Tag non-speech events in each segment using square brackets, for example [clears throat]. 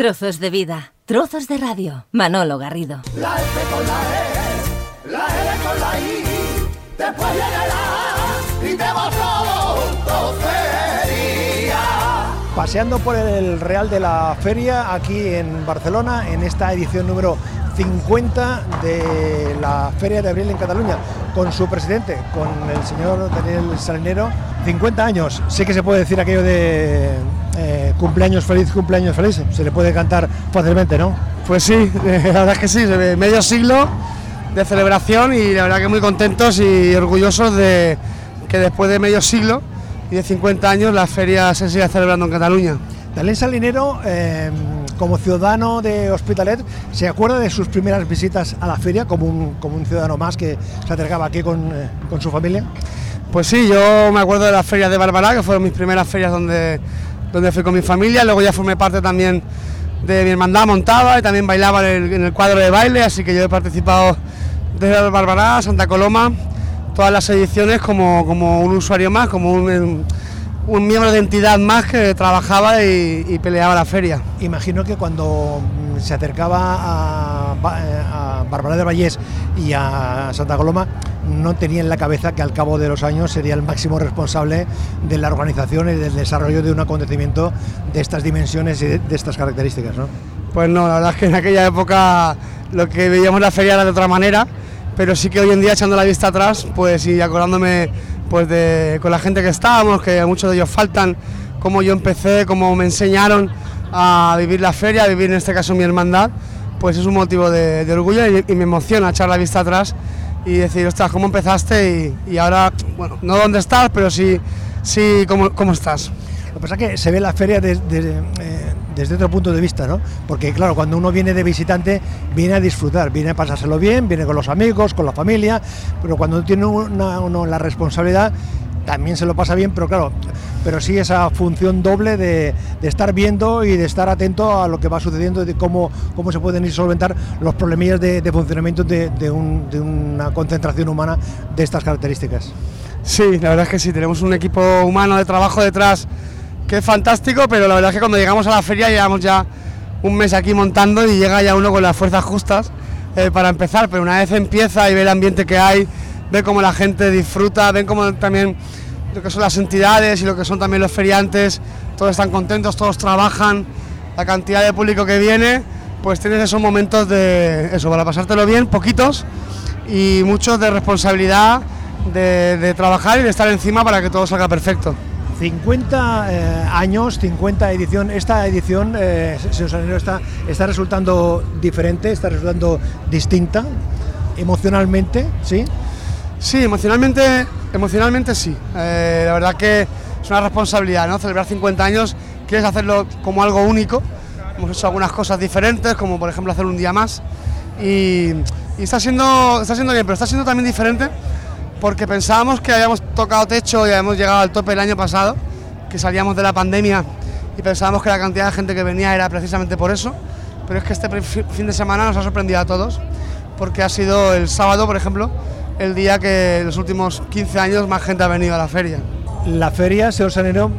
Trozos de vida, trozos de radio. Manolo Garrido. La F con la E, la L con la I, después viene la y te vas Paseando por el Real de la Feria aquí en Barcelona en esta edición número 50 de la Feria de Abril en Cataluña, con su presidente, con el señor Daniel Salinero. 50 años, sí que se puede decir aquello de eh, cumpleaños feliz, cumpleaños feliz, se le puede cantar fácilmente, ¿no? Pues sí, [laughs] la verdad es que sí, medio siglo de celebración y la verdad que muy contentos y orgullosos de que después de medio siglo y de 50 años la feria se sigue celebrando en Cataluña. Daniel Salinero, eh, como ciudadano de Hospitalet, ¿se acuerda de sus primeras visitas a la feria como un, como un ciudadano más que se acercaba aquí con, eh, con, su familia? Pues sí, yo me acuerdo de las ferias de Barbará, que fueron mis primeras ferias donde, donde fui con mi familia, luego ya formé parte también de mi hermandad, montaba y también bailaba en el, cuadro de baile, así que yo he participado desde Barbará, Santa Coloma, todas las ediciones como, como un usuario más, como un un miembro de entidad más que trabajaba y, peleaba la feria. Imagino que cuando se acercaba a, a Bárbara de Vallés y a Santa Coloma, no tenía en la cabeza que al cabo de los años sería el máximo responsable de la organización y del desarrollo de un acontecimiento de estas dimensiones y de, estas características, ¿no? Pues no, la verdad es que en aquella época lo que veíamos la feria era de otra manera, pero sí que hoy en día echando la vista atrás, pues y acordándome pues de, con la gente que estábamos, que muchos de ellos faltan, cómo yo empecé, cómo me enseñaron a vivir la feria, a vivir en este caso mi hermandad, pues es un motivo de, orgullo y, me emociona echar la vista atrás y decir, ostras, ¿cómo empezaste? Y, ahora, bueno, no dónde estás, pero sí, sí cómo, cómo estás. Lo que pasa es que se ve la feria desde, eh, desde otro punto de vista, ¿no? Porque claro, cuando uno viene de visitante, viene a disfrutar, viene a pasárselo bien, viene con los amigos, con la familia, pero cuando tiene uno la responsabilidad, también se lo pasa bien, pero claro, pero sí esa función doble de, estar viendo y de estar atento a lo que va sucediendo, de cómo, cómo se pueden ir solventar los problemillas de, funcionamiento de, de, una concentración humana de estas características. Sí, la verdad es que sí, tenemos un equipo humano de trabajo detrás que es fantástico, pero la verdad es que cuando llegamos a la feria llevamos ya un mes aquí montando y llega ya uno con las fuerzas justas eh, para empezar, pero una vez empieza y ve el ambiente que hay, ve cómo la gente disfruta, ven cómo también lo que son las entidades y lo que son también los feriantes, todos están contentos, todos trabajan, la cantidad de público que viene, pues tienes esos momentos de eso, para pasártelo bien, poquitos y muchos de responsabilidad, de, de trabajar y de estar encima para que todo salga perfecto. 50 eh, años, 50 edición. Esta edición, eh, señor Sanero, está, está resultando diferente, está resultando distinta emocionalmente, ¿sí? Sí, emocionalmente, emocionalmente sí. Eh, la verdad que es una responsabilidad, ¿no? Celebrar 50 años, quieres hacerlo como algo único. Hemos hecho algunas cosas diferentes, como por ejemplo hacer un día más. Y, está, siendo, está siendo bien, pero está siendo también diferente porque pensábamos que habíamos tocado techo y habíamos llegado al tope el año pasado, que salíamos de la pandemia y pensábamos que la cantidad de gente que venía era precisamente por eso, pero es que este fin de semana nos ha sorprendido a todos, porque ha sido el sábado, por ejemplo, el día que en los últimos 15 años más gente ha venido a la feria. La feria, señor Sanero,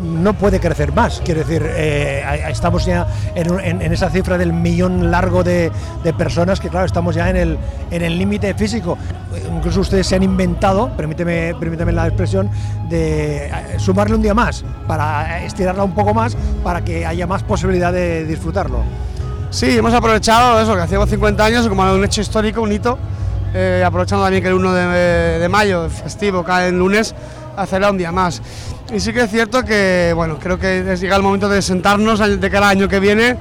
no puede crecer más. Quiero decir, eh, estamos ya en, esa cifra del millón largo de, personas que, claro, estamos ya en el en el límite físico. Incluso ustedes se han inventado, permíteme, permíteme la expresión, de eh, sumarle un día más, para estirarla un poco más, para que haya más posibilidad de disfrutarlo. Sí, hemos aprovechado eso, que hacíamos 50 años, como un hecho histórico, un hito, eh, aprovechando también que el 1 de, de mayo, festivo, cae en lunes, hacerla un día más. Y sí que es cierto que, bueno, creo que llega el momento de sentarnos de cada año que viene,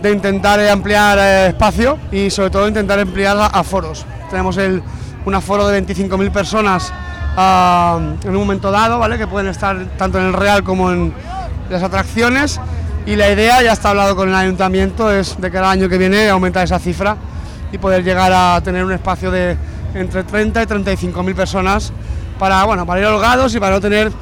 de intentar eh, ampliar eh, espacio y sobre todo intentar ampliar aforos. Tenemos un aforo de 25.000 personas ah, en un momento dado, ¿vale? Que pueden estar tanto en el Real como en las atracciones y la idea, ya está hablado con el ayuntamiento, es de cada año que viene aumentar esa cifra y poder llegar a tener un espacio de entre 30 y 35.000 personas para, bueno, para ir holgados y para no tener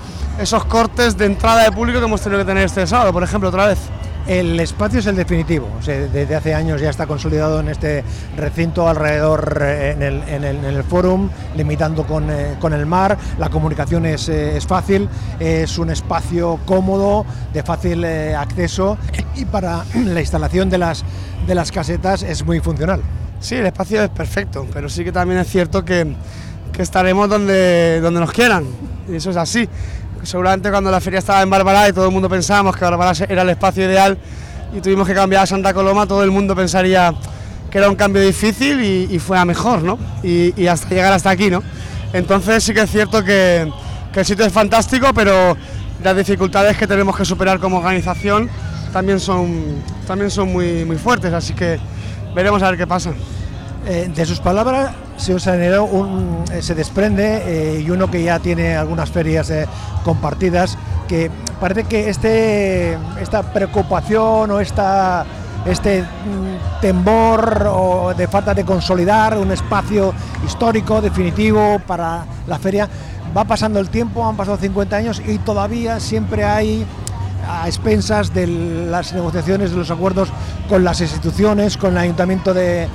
esos cortes de entrada de público que hemos tenido que tener este sábado, por ejemplo, otra vez. El espacio es el definitivo, o sea, desde hace años ya está consolidado en este recinto alrededor eh, en el, en el, forum, limitando con, eh, con, el mar, la comunicación es, eh, es, fácil, es un espacio cómodo, de fácil acceso y para [clears throat] la instalación de las, de las casetas es muy funcional. Sí, el espacio es perfecto, pero sí que también es cierto que, que estaremos donde, donde nos quieran, y eso es así seguramente cuando la feria estaba en Bárbara y todo el mundo pensábamos que Bárbara era el espacio ideal y tuvimos que cambiar a Santa Coloma, todo el mundo pensaría que era un cambio difícil y, y fue a mejor, ¿no? Y, y, hasta llegar hasta aquí, ¿no? Entonces sí que es cierto que, que, el sitio es fantástico, pero las dificultades que tenemos que superar como organización también son, también son muy, muy fuertes, así que veremos a ver qué pasa. Eh, de sus palabras se os un, eh, se desprende eh, y uno que ya tiene algunas ferias compartidas que parece que este esta preocupación o esta este mm, temor o de falta de consolidar un espacio histórico definitivo para la feria va pasando el tiempo han pasado 50 años y todavía siempre hay a expensas de las negociaciones de los acuerdos con las instituciones con el ayuntamiento de,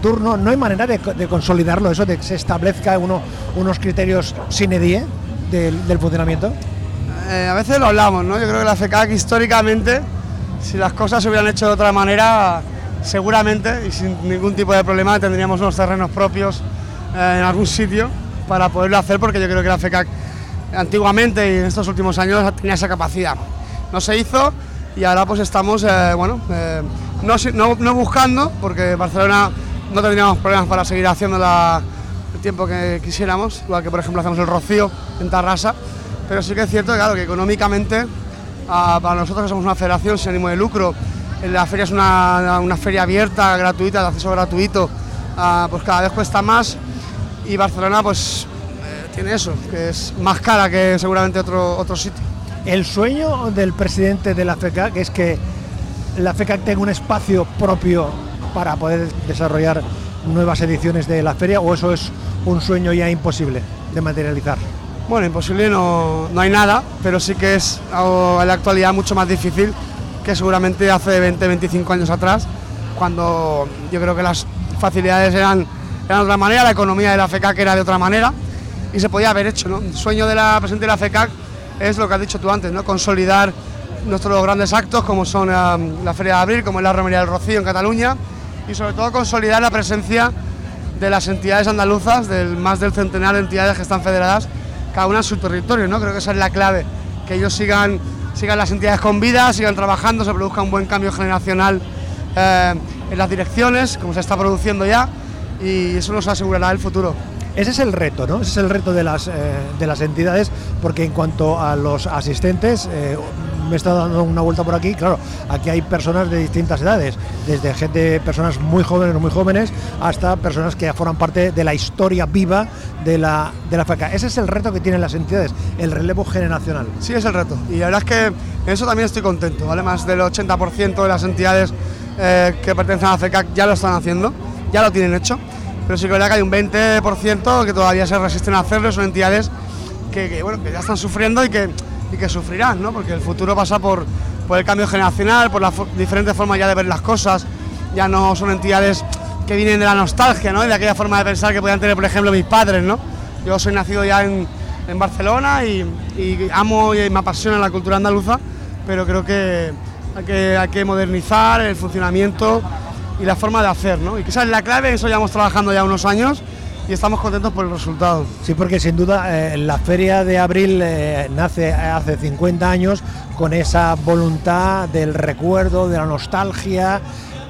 turno, no hay manera de, de, consolidarlo, eso de que se establezca uno, unos criterios sine die del, del funcionamiento? Eh, a veces lo hablamos, ¿no? Yo creo que la FECAC históricamente, si las cosas se hubieran hecho de otra manera, seguramente y sin ningún tipo de problema tendríamos unos terrenos propios eh, en algún sitio para poderlo hacer, porque yo creo que la FECAC antiguamente y en estos últimos años tenía esa capacidad. No se hizo y ahora pues estamos, eh, bueno, no, no, no buscando, porque Barcelona no tendríamos problemas para seguir haciendo el tiempo que quisiéramos, igual que por ejemplo hacemos el Rocío en Tarrasa, pero sí que es cierto claro, que económicamente para nosotros que somos una federación sin ánimo de lucro, la feria es una, una feria abierta, gratuita, de acceso gratuito, pues cada vez cuesta más y Barcelona pues eh, tiene eso, que es más cara que seguramente otro, otro sitio. El sueño del presidente de la FECA, que es que la FECAC tenga un espacio propio para poder desarrollar nuevas ediciones de la feria o eso es un sueño ya imposible de materializar? Bueno, imposible no, no hay nada, pero sí que es en la actualidad mucho más difícil que seguramente hace 20, 25 años atrás, cuando yo creo que las facilidades eran, eran de otra manera, la economía de la FECAC era de otra manera y se podía haber hecho. ¿no? El sueño de la presidenta de la FECAC es lo que has dicho tú antes, ¿no? consolidar nuestros grandes actos como son la Feria de Abril, como es la Romería del Rocío en Cataluña y sobre todo consolidar la presencia de las entidades andaluzas, del más del centenar de entidades que están federadas, cada una en su territorio, ¿no? Creo que esa es la clave, que ellos sigan, sigan las entidades con vida, sigan trabajando, se produzca un buen cambio generacional eh, en las direcciones, como se está produciendo ya, y eso nos asegurará el futuro. Ese es el reto, ¿no? Ese es el reto de las, eh, de las entidades, porque en cuanto a los asistentes, eh, me he estado dando una vuelta por aquí, claro, aquí hay personas de distintas edades, desde gente, personas muy jóvenes o muy jóvenes, hasta personas que forman parte de la historia viva de la, de la FECA. Ese es el reto que tienen las entidades, el relevo generacional. Sí, es el reto. Y la verdad es que en eso también estoy contento, ¿vale? Más del 80% de las entidades eh, que pertenecen a la FECA ya lo están haciendo, ya lo tienen hecho. Pero sí que verdad que hay un 20% que todavía se resisten a hacerlo, son entidades que, bueno, que ya están sufriendo y que y que sufrirán, ¿no? porque el futuro pasa por, por el cambio generacional, por las diferentes formas ya de ver las cosas, ya no son entidades que vienen de la nostalgia, ¿no? de aquella forma de pensar que podían tener, por ejemplo, mis padres. ¿no? Yo soy nacido ya en, en Barcelona y, y, amo y me apasiona la cultura andaluza, pero creo que hay que, hay que modernizar el funcionamiento y la forma de hacer, ¿no? y que esa es la clave, eso llevamos trabajando ya unos años y estamos contentos por el resultado. Sí, porque sin duda eh, la feria de abril eh, nace hace 50 años con esa voluntad del recuerdo, de la nostalgia,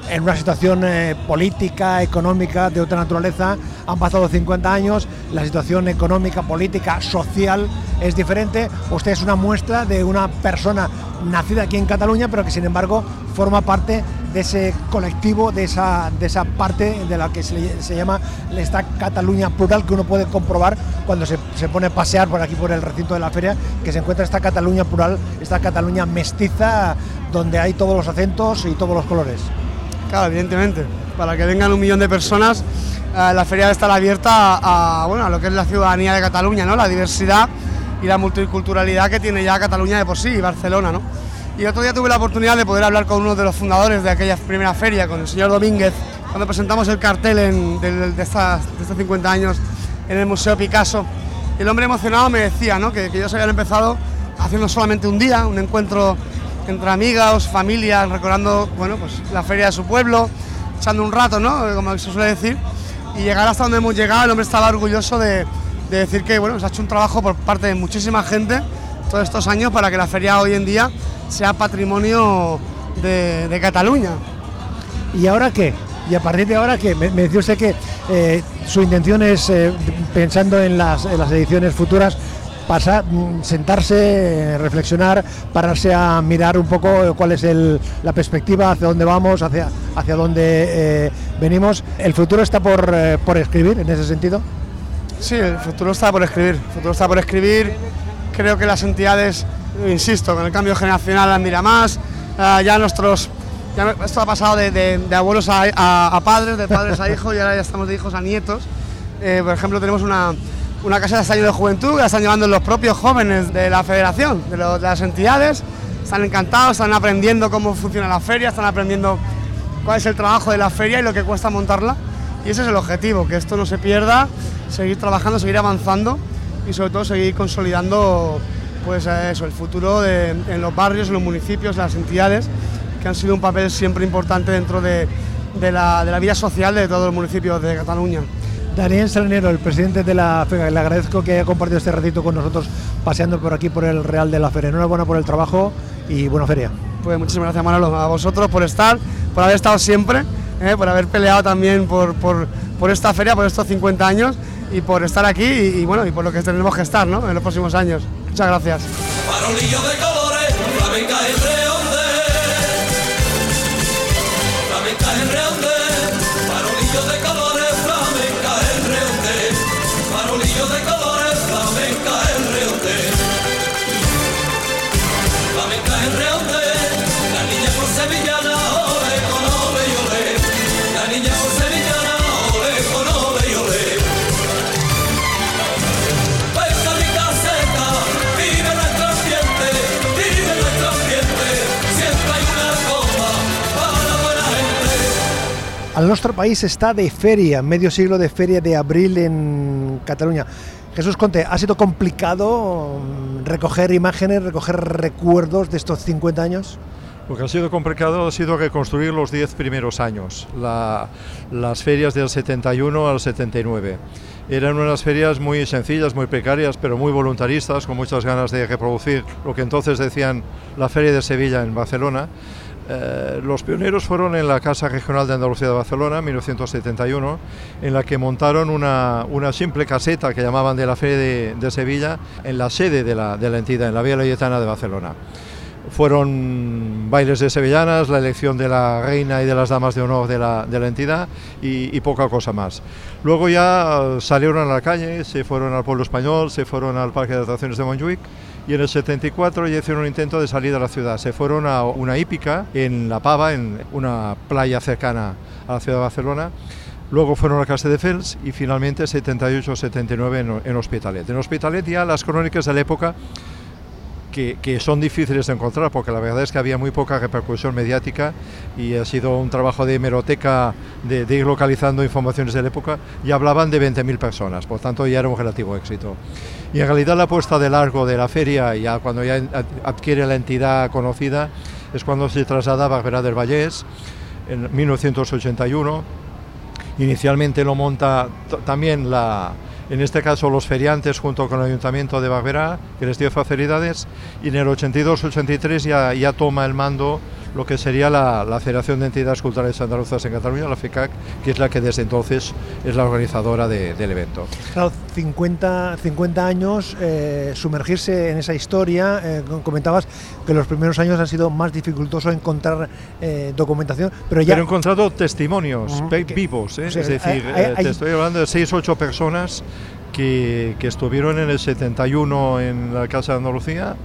en una situación eh, política, económica de otra naturaleza. Han pasado 50 años, la situación económica, política, social es diferente. Usted es una muestra de una persona nacida aquí en Cataluña, pero que sin embargo forma parte de ese colectivo, de esa, de esa parte de la que se, se llama esta Cataluña plural que uno puede comprobar cuando se, se, pone a pasear por aquí por el recinto de la feria, que se encuentra esta Cataluña plural, esta Cataluña mestiza, donde hay todos los acentos y todos los colores. Claro, evidentemente, para que vengan un millón de personas, eh, la feria debe estar abierta a, bueno, a lo que es la ciudadanía de Cataluña, ¿no? la diversidad y la multiculturalidad que tiene ya Cataluña de por sí y Barcelona. ¿no? Y otro día tuve la oportunidad de poder hablar con uno de los fundadores de aquella primera feria, con el señor Domínguez, cuando presentamos el cartel de, estas, de estos 50 años en el Museo Picasso. El hombre emocionado me decía ¿no? que, ellos habían empezado haciendo solamente un día, un encuentro entre amigos, familias, recordando bueno, pues, la feria de su pueblo, echando un rato, ¿no? como se suele decir, y llegar hasta donde hemos llegado, el hombre estaba orgulloso de, de decir que bueno, se ha hecho un trabajo por parte de muchísima gente todos estos años para que la feria hoy en día sea patrimonio de, Cataluña. ¿Y ahora qué? ¿Y a partir de ahora qué? Me, decía usted que eh, su intención es, eh, pensando en las, ediciones futuras, pasar, mm, sentarse, reflexionar, pararse a mirar un poco cuál es la perspectiva, hacia dónde vamos, hacia, hacia dónde eh, venimos. ¿El futuro está por, por escribir en ese sentido? Sí, el futuro está por escribir. El futuro está por escribir. Creo que las entidades insisto, con el cambio generacional admira más, uh, ya nuestros, esto ha pasado de, abuelos a, padres, de padres a hijos y ahora ya estamos de hijos a nietos. Eh, por ejemplo, tenemos una, una casa de estadio de juventud que la están llevando los propios jóvenes de la federación, de, de las entidades, están encantados, están aprendiendo cómo funciona la feria, están aprendiendo cuál es el trabajo de la feria y lo que cuesta montarla. Y ese es el objetivo, que esto no se pierda, seguir trabajando, seguir avanzando y sobre todo seguir consolidando pues eso, el futuro en los barrios, en los municipios, las entidades, que han sido un papel siempre importante dentro de, la, vida social de todos los municipios de Cataluña. Daniel Salinero, el presidente de la FEGA, le agradezco que haya compartido este ratito con nosotros paseando por aquí por el Real de la Feria. Enhorabuena por el trabajo y buena feria. Pues muchísimas gracias Manolo, a vosotros por estar, por haber estado siempre, eh, por haber peleado también por, por, esta feria, por estos 50 años y por estar aquí y, bueno, y por lo que tenemos que estar ¿no? en los próximos años. Muchas gracias. El nostre país está de feria, medio siglo de feria de abril en Cataluña. Jesús Conte, ¿ha sido complicado mm, recoger imágenes, recoger recuerdos de estos 50 años? Lo que ha sido complicado ha sido reconstruir los 10 primeros años, la- las ferias del 71 al 79. Eran unas ferias muy sencillas, muy precarias, pero muy voluntaristas, con muchas ganas de reproducir lo que entonces decían la Feria de Sevilla en Barcelona. Eh, los pioneros fueron en la Casa Regional de Andalucía de Barcelona, en 1971, en la que montaron una, simple caseta que llamaban de la Feria de, Sevilla en la sede de la, entidad, en la Vía Layetana de Barcelona. Fueron bailes de sevillanas, la elección de la reina y de las damas de honor de la, entidad y, poca cosa más. Luego ya salieron a la calle, se fueron al pueblo español, se fueron al Parque de Atracciones de Montjuic y en el 74 ya hicieron un intento de salir de la ciudad. Se fueron a una hípica en La Pava, en una playa cercana a la ciudad de Barcelona. Luego fueron a Casa de Fels y finalmente 78-79 en, en Hospitalet. En Hospitalet ya las crónicas de la época que, que, son difíciles de encontrar porque la verdad es que había muy poca repercusión mediática y ha sido un trabajo de hemeroteca de, de ir localizando informaciones de la época y hablaban de 20.000 personas, por tanto ya era un relativo éxito. Y en realidad la puesta de largo de la feria, ya cuando ya adquiere la entidad conocida, es cuando se traslada a Barberá del Vallés en 1981. Inicialmente lo monta también la, en este caso los feriantes junto con el Ayuntamiento de Barberá, que les dio facilidades, y en el 82-83 ya, ya toma el mando lo que sería la, la, Federación de Entidades Culturales Andaluzas en Cataluña, la FICAC, que es la que desde entonces es la organizadora de, del evento. Claro, 50, 50 años, eh, sumergirse en esa historia, eh, comentabas que los primeros años han sido más dificultoso encontrar eh, documentación, pero ya... Pero he encontrado testimonios uh -huh, vivos, o sea, es decir, hay, hay, te estoy hablando de 6 o 8 personas que, que, estuvieron en el 71 en la Casa de Andalucía,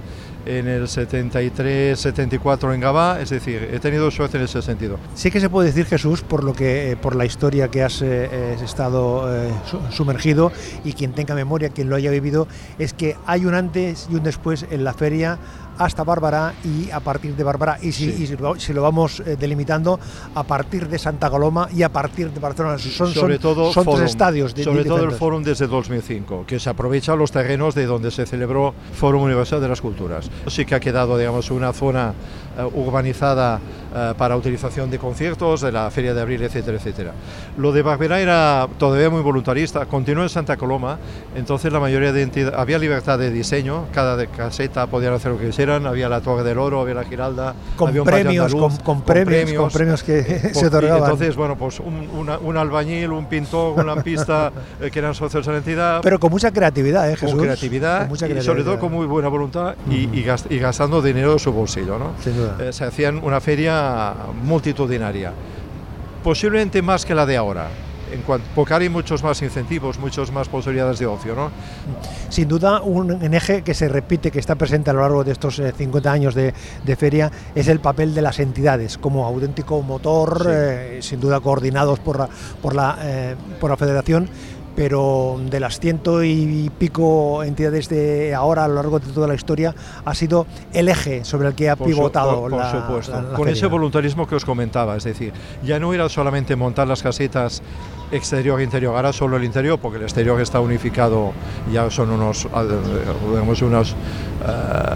en el 73, 74 en Gabá, es decir, he tenido suerte en ese sentido. Sí que se puede decir, Jesús, por lo que, eh, por la historia que has eh, estado eh, sumergido y quien tenga memoria, quien lo haya vivido, es que hay un antes y un después en la feria hasta Bárbara y a partir de Bárbara, y si, Sí. y si lo, si lo vamos eh, delimitando, a partir de Santa Coloma y a partir de Barcelona. Son, sobre son- todo son tres estadios. di- sobre di- todo el. Fórum desde 2005, que se aprovecha los terrenos de donde se celebró Fórum Universal de las Culturas. Sí que ha quedado, digamos, una zona urbanizada eh, para utilización de conciertos, de la Feria de Abril, etcétera, etcétera. Lo de Barberá era todavía muy voluntarista, continuó en Santa Coloma, entonces la mayoría de entidades, había libertad de diseño, cada caseta podían hacer lo que quisieran, había la Torre del Oro, había la Giralda, Con había un premios, andaluz, con- con premios, con premios que eh, [laughs] se por- y otorgaban. Entonces, bueno, pues un, una- un albañil, un pintor, un lampista, [laughs] eh, que eran socios de la entidad, Pero con mucha creatividad, ¿eh, Jesús? con creatividad Con mucha y sobre creatividad. todo con muy buena voluntad y, y gast- y gastando dinero de su bolsillo, ¿no? Sin duda. Eh, se hacían una feria multitudinaria, posiblemente más que la de ahora, en cuanto, porque hay muchos más incentivos, muchas más posibilidades de ocio, ¿no? Sin duda, un, eje que se repite, que está presente a lo largo de estos eh, 50 años de, de feria, es el papel de las entidades como auténtico motor, Sí. eh, sin duda coordinados por la, por la, eh, por la federación. Pero de las ciento y pico entidades de ahora a lo largo de toda la historia ha sido el eje sobre el que ha Por su- pivotado por, por la, supuesto. la- la Con ese voluntarismo que os comentaba, es decir, ya no era solamente montar las casetas exterior e interior, ahora solo el interior, porque el exterior está unificado, ya son unos, digamos, unos, eh,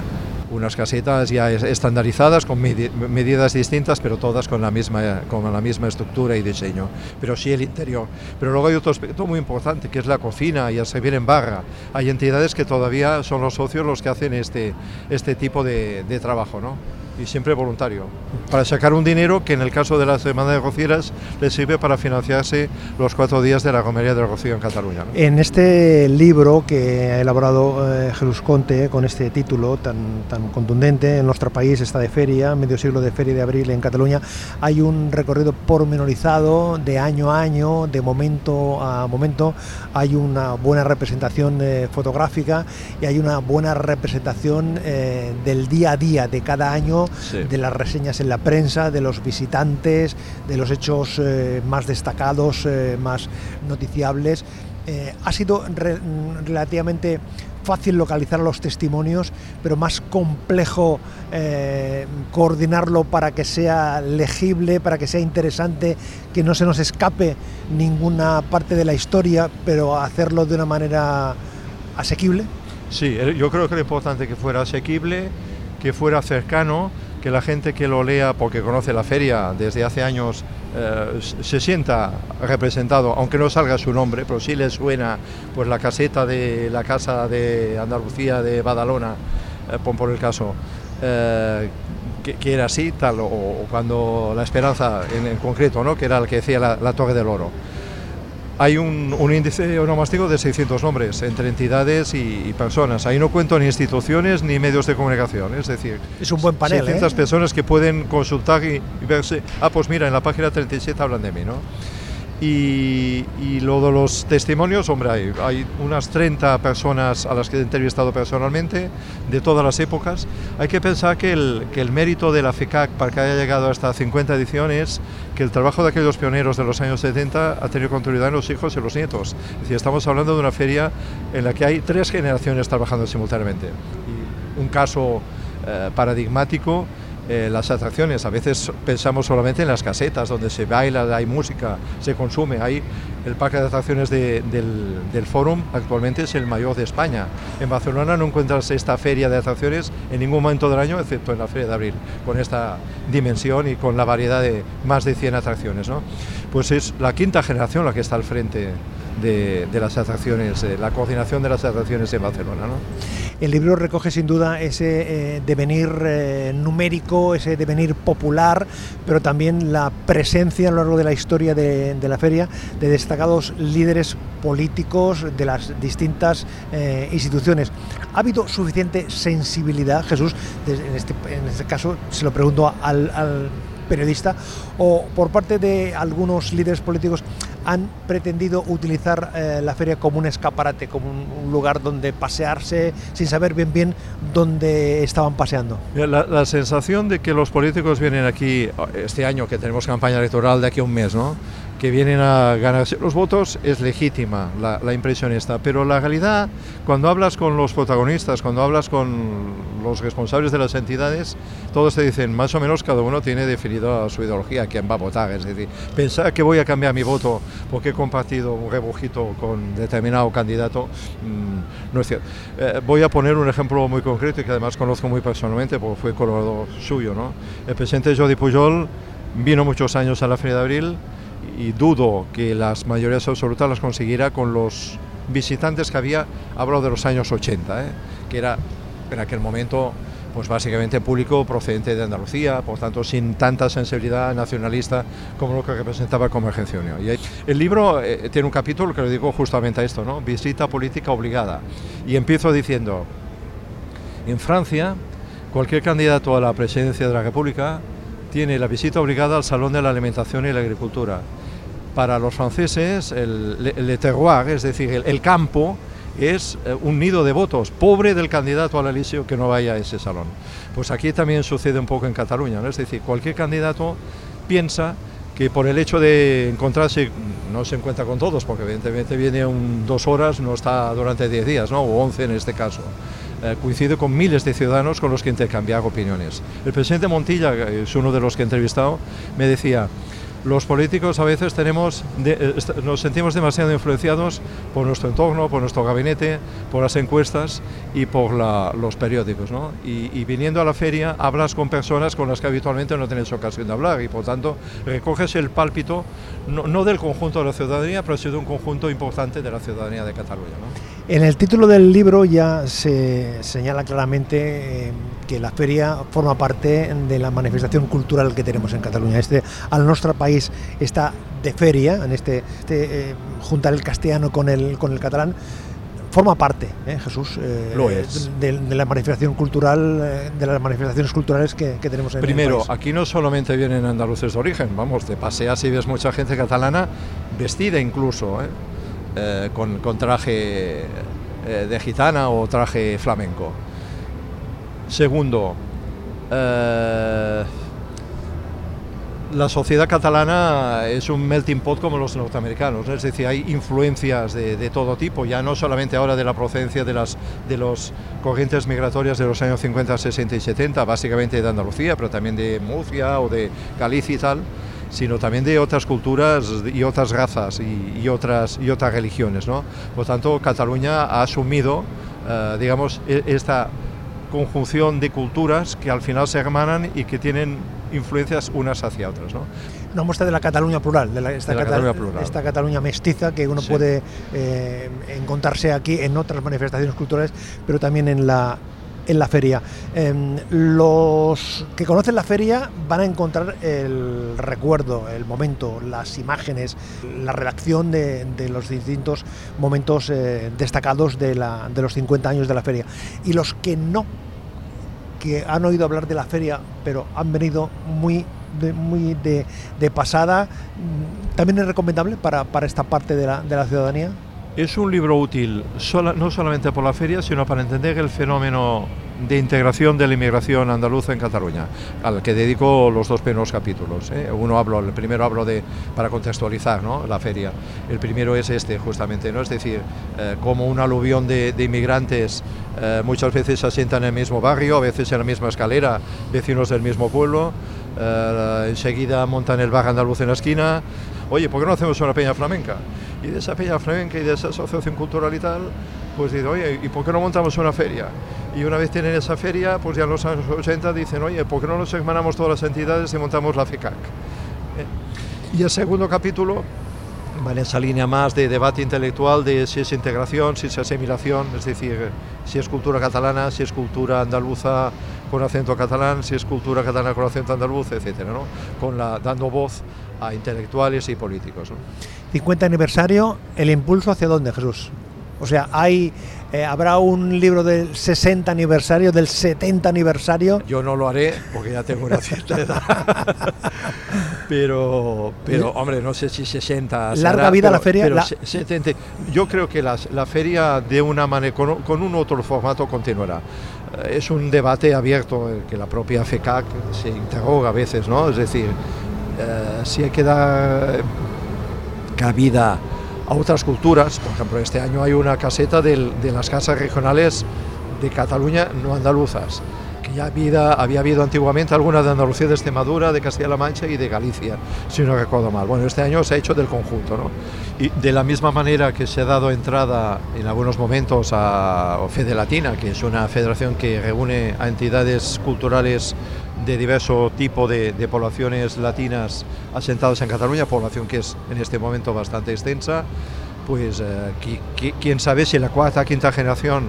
unas casetas ya es- estandarizadas con medi- medidas distintas, pero todas con la misma con la misma estructura y diseño. Pero sí el interior. Pero luego hay otro aspecto muy importante que es la cocina y el servir en barra. Hay entidades que todavía son los socios los que hacen este este tipo de, de trabajo, ¿no? Y siempre voluntario. Para sacar un dinero que en el caso de la Semana de Rocieras les sirve para financiarse los cuatro días de la Romería del Rocío en Cataluña. En este libro que ha elaborado eh, Jesús Conte con este título tan, tan contundente, en nuestro país está de feria, medio siglo de feria de abril en Cataluña, hay un recorrido pormenorizado de año a año, de momento a momento, hay una buena representación eh, fotográfica y hay una buena representación eh, del día a día de cada año, Sí. de las reseñas en la prensa, de los visitantes, de los hechos eh, más destacados, eh, más noticiables. Eh, ha sido re- relativamente fácil localizar los testimonios, pero más complejo eh, coordinarlo para que sea legible, para que sea interesante, que no se nos escape ninguna parte de la historia, pero hacerlo de una manera asequible. Sí, yo creo que lo importante es que fuera asequible, que fuera cercano, que la gente que lo lea porque conoce la feria desde hace años eh, se sienta representado, aunque no salga su nombre, pero sí le suena pues la caseta de la casa de Andalucía de Badalona, eh, por el caso. eh, que, era así, tal, o, cuando la esperanza en, concreto, ¿no? que era el que decía la Torre del Oro. Hay un, un índice onomástico de 600 nombres entre entidades y, y personas. Ahí no cuento ni instituciones ni medios de comunicación. Es decir, Es un buen panel, 600 ¿eh? personas que pueden consultar y, y verse. Ah, pues mira, en la página 37 hablan de mí, ¿no? Y, y lo de los testimonios, hombre, hay, hay unas 30 personas a las que he entrevistado personalmente, de todas las épocas. Hay que pensar que el, que el mérito de la FECAC para que haya llegado hasta 50 ediciones, que el trabajo de aquellos pioneros de los años 70 ha tenido continuidad en los hijos y los nietos. Es decir, estamos hablando de una feria en la que hay tres generaciones trabajando simultáneamente. Y un caso eh, paradigmático eh, las atracciones. A veces pensamos solamente en las casetas, donde se baila, hay música, se consume. Hay el parque de atracciones de- del, del Fórum actualmente es el mayor de España. En Barcelona no encuentras esta feria de atracciones en ningún momento del año, excepto en la Feria de Abril, con esta dimensión y con la variedad de más de 100 atracciones. ¿no? Pues es la quinta generación la que está al frente de, de las atracciones, de la coordinación de las atracciones en Barcelona. ¿no? El libro recoge sin duda ese eh, devenir eh, numérico, ese devenir popular, pero también la presencia a lo largo de la historia de, la feria de destacados líderes políticos de las distintas eh, instituciones. ¿Ha habido suficiente sensibilidad, Jesús? Este, en este caso se lo pregunto al periodista, o por parte de algunos líderes políticos han pretendido utilizar eh, la feria como un escaparate, como un, lugar donde pasearse sin saber bien bien dónde estaban paseando. La, la sensación de que los políticos vienen aquí este año, que tenemos campaña electoral de aquí a un mes, ¿no? Que vienen a ganarse los votos es legítima la, la, impresión esta, pero la realidad, cuando hablas con los protagonistas, cuando hablas con los responsables de las entidades, todos te dicen, más o menos cada uno tiene definido su ideología, quién va a votar, es decir, pensar que voy a cambiar mi voto porque he compartido un rebujito con determinado candidato, mmm, no es cierto. Eh, voy a poner un ejemplo muy concreto y que además conozco muy personalmente porque fue colaborador suyo, ¿no? El presidente Jordi Pujol vino muchos años a la Feria de Abril, y dudo que las mayorías absolutas las consiguiera con los visitantes que había, hablo de los años 80, ¿eh? que era en aquel momento pues básicamente público procedente de Andalucía, por tanto sin tanta sensibilidad nacionalista como lo que representaba Convergencia Unión. El libro eh, tiene un capítulo que le digo justamente a esto, ¿no? visita política obligada. Y empiezo diciendo, en Francia, cualquier candidato a la presidencia de la República tiene la visita obligada al Salón de la Alimentación y la Agricultura. Para los franceses, el, terroir, es decir, el, el campo, es eh, un nido de votos, pobre del candidato al Elíseo que no vaya a ese salón. Pues aquí también sucede un poco en Cataluña, ¿no? es decir, cualquier candidato piensa que por el hecho de encontrarse, no se encuentra con todos, porque evidentemente viene un, dos horas, no está durante diez días, ¿no? o once en este caso. Eh, coincide con miles de ciudadanos con los que intercambiar opiniones. El presidente Montilla, es uno de los que he entrevistado, me decía, los políticos a veces tenemos de, nos sentimos demasiado influenciados por nuestro entorno, por nuestro gabinete, por las encuestas y por los periódicos. ¿no? Y, viniendo a la feria hablas con personas con las que habitualmente no tienes ocasión de hablar y por tanto recoges el pálpito no, del conjunto de la ciudadanía, pero sí de un conjunto importante de la ciudadanía de Cataluña. En el título del libro ya se señala claramente eh, que la feria forma parte de la manifestación cultural que tenemos en Cataluña. Este, al nuestro país está de feria, en este, este eh, juntar el castellano con el, con el catalán, forma parte, ¿eh, Jesús, eh, Lo es. De, de, la manifestación cultural, de las manifestaciones culturales que, que tenemos en Primero, el país. aquí no solamente vienen andaluces de origen, vamos, te paseas y ves mucha gente catalana vestida incluso, ¿eh? Eh, con, con, traje eh, de gitana o traje flamenco. Segundo, eh, la sociedad catalana es un melting pot como los norteamericanos, es decir, hay influencias de, de, todo tipo, ya no solamente ahora de la procedencia de las de los corrientes migratorias de los años 50, 60 y 70, básicamente de Andalucía, pero también de Murcia o de Galicia y tal, sino también de otras culturas y otras razas y, y otras, y otras religiones. ¿no? Por tanto, Cataluña ha asumido, uh, digamos, esta conjunción de culturas que al final se hermanan y que tienen influencias unas hacia otras. ¿no? Una muestra de la Cataluña plural, de, la, esta, de la Cataluña, plural. esta, Cataluña mestiza que uno sí. puede eh, encontrarse aquí en otras manifestaciones culturales, pero también en la, en la feria. Eh, los que conocen la feria van a encontrar el recuerdo, el momento, las imágenes, la redacción de, los distintos momentos eh, destacados de, los 50 años de la feria. Y los que no, que han oído hablar de la feria, pero han venido muy de, muy de, pasada, también es recomendable para, esta parte de la ciudadanía. Es un libro útil sola, no solamente por la feria, sino para entender el fenómeno de integración de la inmigración andaluza en Cataluña, al que dedico los dos primeros capítulos. ¿eh? Uno hablo, el primero hablo de, para contextualizar la feria, el primero es este justamente, ¿no? es decir, eh, como un aluvión de, de inmigrantes eh, muchas veces se asientan en el mismo barrio, a veces en la misma escalera, vecinos del mismo pueblo, enseguida montan el bar andaluz en la esquina, oye, ¿por qué no hacemos una peña flamenca? Y de esa peña flamenca y de esa asociación cultural y tal, pues dicen, oye, ¿y por qué no montamos una feria? Y una vez tienen esa feria, pues ya en los años 80 dicen, oye, ¿por qué no nos hermanamos todas las entidades y montamos la FECAC? ¿Eh? Y el segundo capítulo va en esa línea más de debate intelectual de si es integración, si es asimilación, es decir, si es cultura catalana, si es cultura andaluza con acento catalán, si es cultura catalana con acento andaluz, etcétera, ¿no? Con la, dando voz a intelectuales y políticos. ¿no? 50 aniversario, ¿el impulso hacia dónde, Jesús? O sea, hay, eh, habrá un libro del 60 aniversario, del 70 aniversario. Yo no lo haré porque ya tengo una cierta edad. [laughs] pero, pero, hombre, no sé si 60. Larga será, vida pero, la feria. Pero la... 70. Yo creo que la, la feria de una manera, con, con, un otro formato continuará. Eh, es un debate abierto que la propia FECAC se interroga a veces, ¿no? Es decir, eh, si hay que dar cabida a otras culturas. Por ejemplo, este año hay una caseta de las casas regionales de Cataluña no andaluzas, que ya había, habido antiguamente alguna de Andalucía, de Extremadura, de Castilla-La Mancha y de Galicia, si no recuerdo mal. Bueno, este año se ha hecho del conjunto, ¿no? Y de la misma manera que se ha dado entrada en algunos momentos a Fede Latina, que es una federación que reúne a entidades culturales de diverso tipo de, poblaciones latinas asentadas en Cataluña, población que es en este momento bastante extensa, pues eh, qui- qui- quién sabe si la cuarta, quinta generación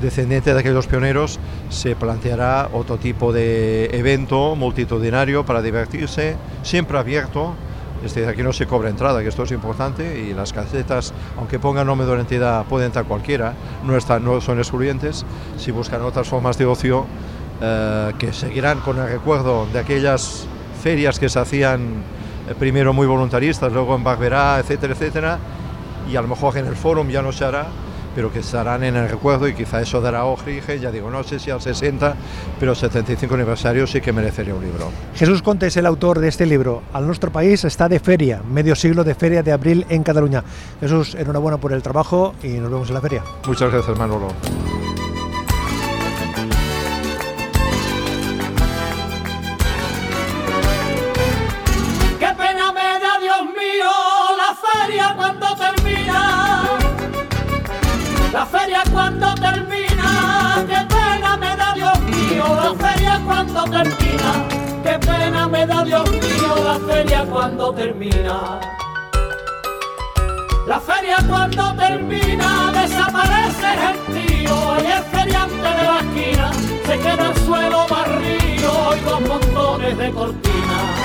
descendiente de aquellos pioneros se planteará otro tipo de evento multitudinario para divertirse, siempre abierto. Es decir, aquí no se cobra entrada, que esto es importante, y las casetas, aunque pongan nombre de una entidad, puede entrar cualquiera, no, están, no son excluyentes. Si buscan otras formas de ocio, eh, que seguirán con el recuerdo de aquellas ferias que se hacían eh, primero muy voluntaristas, luego en Barberá, etcétera, etcétera, y a lo mejor en el fórum ya no se hará, pero que estarán en el recuerdo y quizá eso dará origen, ya digo, no sé si al 60, pero 75 aniversario sí que merecería un libro. Jesús Conte es el autor de este libro. Al nuestro país está de feria, medio siglo de feria de abril en Cataluña. Jesús, enhorabuena por el trabajo y nos vemos en la feria. Muchas gracias, Manolo. Feria cuando termina. La feria cuando termina. Qué pena me da, Dios mío, la feria cuando termina. Qué pena me da, Dios mío, la feria cuando termina. La feria cuando termina desaparece el gentío y el feriante de la esquina se queda el suelo barrido y dos montones de cortinas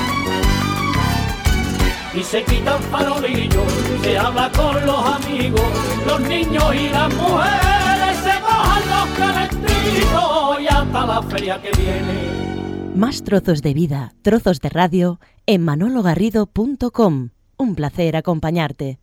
y se quitan farolillos, se habla con los amigos, los niños y las mujeres se mojan los calentitos y hasta la feria que viene. Más trozos de vida, trozos de radio en manologarrido.com. Un placer acompañarte.